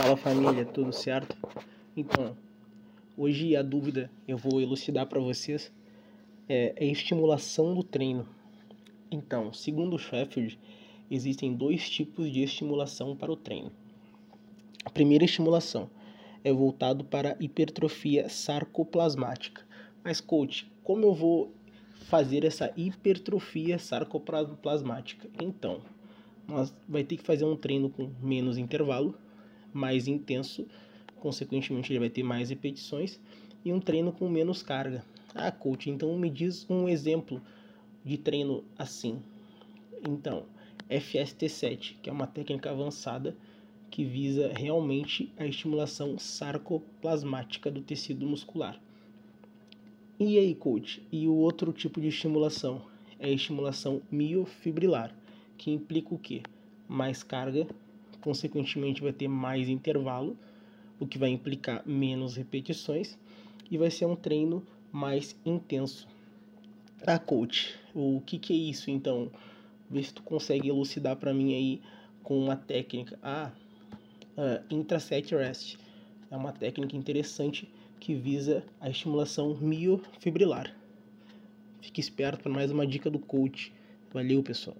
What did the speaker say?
Fala família, tudo certo? Então, hoje a dúvida eu vou elucidar para vocês é a estimulação do treino. Então, segundo Sheffield, existem dois tipos de estimulação para o treino. A primeira estimulação é voltado para hipertrofia sarcoplasmática. Mas coach, como eu vou fazer essa hipertrofia sarcoplasmática? Então, nós vai ter que fazer um treino com menos intervalo, mais intenso, consequentemente ele vai ter mais repetições e um treino com menos carga. Ah, coach, então me diz um exemplo de treino assim. Então, FST7, que é uma técnica avançada que visa realmente a estimulação sarcoplasmática do tecido muscular. E aí, coach? E o outro tipo de estimulação é a estimulação miofibrilar que implica o quê? Mais carga, consequentemente vai ter mais intervalo, o que vai implicar menos repetições e vai ser um treino mais intenso. Ah, coach, o que, que é isso então? Vê se tu consegue elucidar para mim aí com uma técnica. Ah, uh, intraset rest é uma técnica interessante que visa a estimulação miofibrilar. Fique esperto para mais uma dica do coach. Valeu, pessoal.